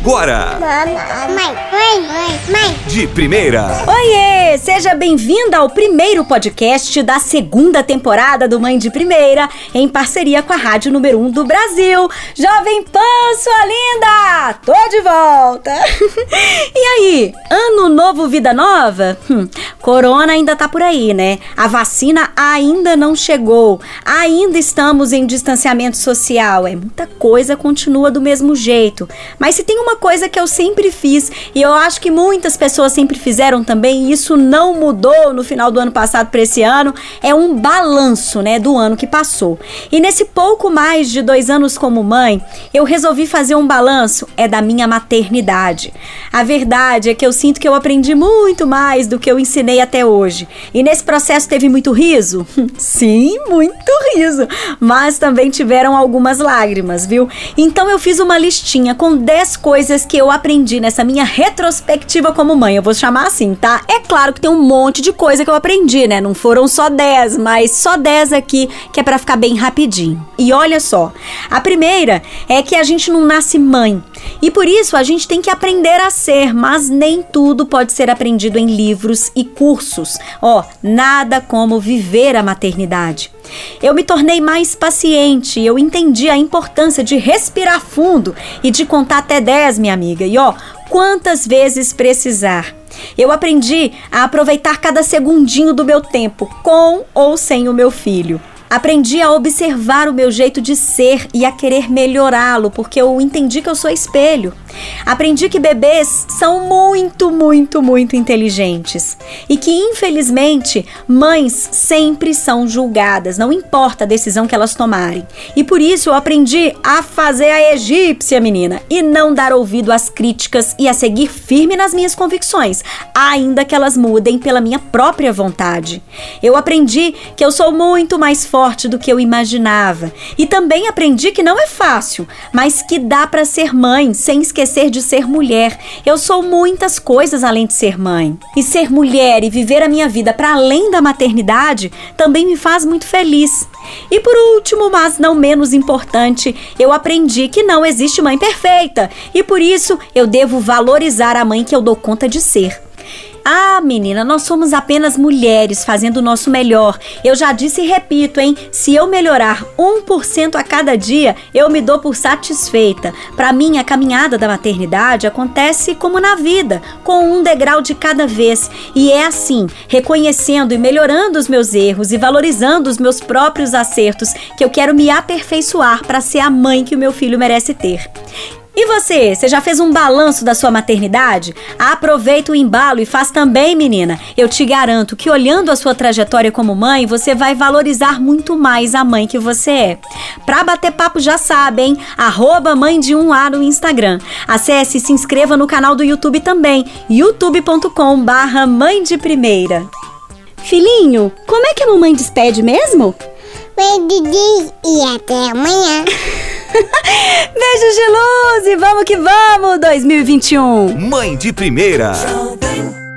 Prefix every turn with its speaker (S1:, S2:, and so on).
S1: agora.
S2: Mãe, mãe, mãe, mãe.
S1: De primeira.
S3: Oiê! Seja bem-vinda ao primeiro podcast da segunda temporada do Mãe de Primeira, em parceria com a Rádio Número 1 do Brasil. Jovem Pan, sua linda! Tô de volta! e aí, ano novo, vida nova? Hum, corona ainda tá por aí, né? A vacina ainda não chegou. Ainda estamos em distanciamento social. É muita coisa continua do mesmo jeito. Mas se tem uma coisa que eu sempre fiz e eu acho que muitas pessoas sempre fizeram também, e isso não mudou no final do ano passado para esse ano, é um balanço, né, do ano que passou. E nesse pouco mais de dois anos como mãe, eu resolvi fazer um balanço é da minha maternidade. A verdade é que eu sinto que eu aprendi muito mais do que eu ensinei até hoje. E nesse processo teve muito riso? Sim, muito riso. Mas também tiveram algumas lágrimas, viu? Então eu fiz uma listinha com 10 coisas que eu aprendi nessa minha retrospectiva como mãe. Eu vou chamar assim, tá? É claro que tem um monte de coisa que eu aprendi, né? Não foram só 10, mas só 10 aqui que é para ficar bem rapidinho. E olha só, a primeira é que a gente não nasce mãe. E por isso a gente tem que aprender a ser, mas nem tudo pode ser aprendido em livros e cursos. Ó, nada como viver a maternidade. Eu me tornei mais paciente, eu entendi a importância de respirar fundo e de contar até 10, minha amiga. E ó, quantas vezes precisar. Eu aprendi a aproveitar cada segundinho do meu tempo, com ou sem o meu filho. Aprendi a observar o meu jeito de ser e a querer melhorá-lo, porque eu entendi que eu sou espelho. Aprendi que bebês são muito, muito, muito inteligentes e que, infelizmente, mães sempre são julgadas, não importa a decisão que elas tomarem. E por isso eu aprendi a fazer a egípcia, menina, e não dar ouvido às críticas e a seguir firme nas minhas convicções, ainda que elas mudem pela minha própria vontade. Eu aprendi que eu sou muito mais forte do que eu imaginava e também aprendi que não é fácil, mas que dá para ser mãe sem esquecer de ser mulher. Eu sou muitas coisas além de ser mãe. E ser mulher e viver a minha vida para além da maternidade também me faz muito feliz. E por último, mas não menos importante, eu aprendi que não existe mãe perfeita e por isso eu devo valorizar a mãe que eu dou conta de ser. Ah, menina, nós somos apenas mulheres fazendo o nosso melhor. Eu já disse e repito, hein? Se eu melhorar 1% a cada dia, eu me dou por satisfeita. Para mim, a caminhada da maternidade acontece como na vida, com um degrau de cada vez. E é assim, reconhecendo e melhorando os meus erros e valorizando os meus próprios acertos, que eu quero me aperfeiçoar para ser a mãe que o meu filho merece ter. E você, você já fez um balanço da sua maternidade? Aproveita o embalo e faz também, menina. Eu te garanto que olhando a sua trajetória como mãe, você vai valorizar muito mais a mãe que você é. Pra bater papo já sabe, hein? Arroba mãe de um A no Instagram. Acesse e se inscreva no canal do YouTube também, youtube.com barra mãe de primeira. Filhinho, como é que a mamãe despede mesmo?
S2: Beijo e até amanhã.
S3: Beijos de luz e vamos que vamos 2021.
S1: Mãe de primeira.
S4: Jovem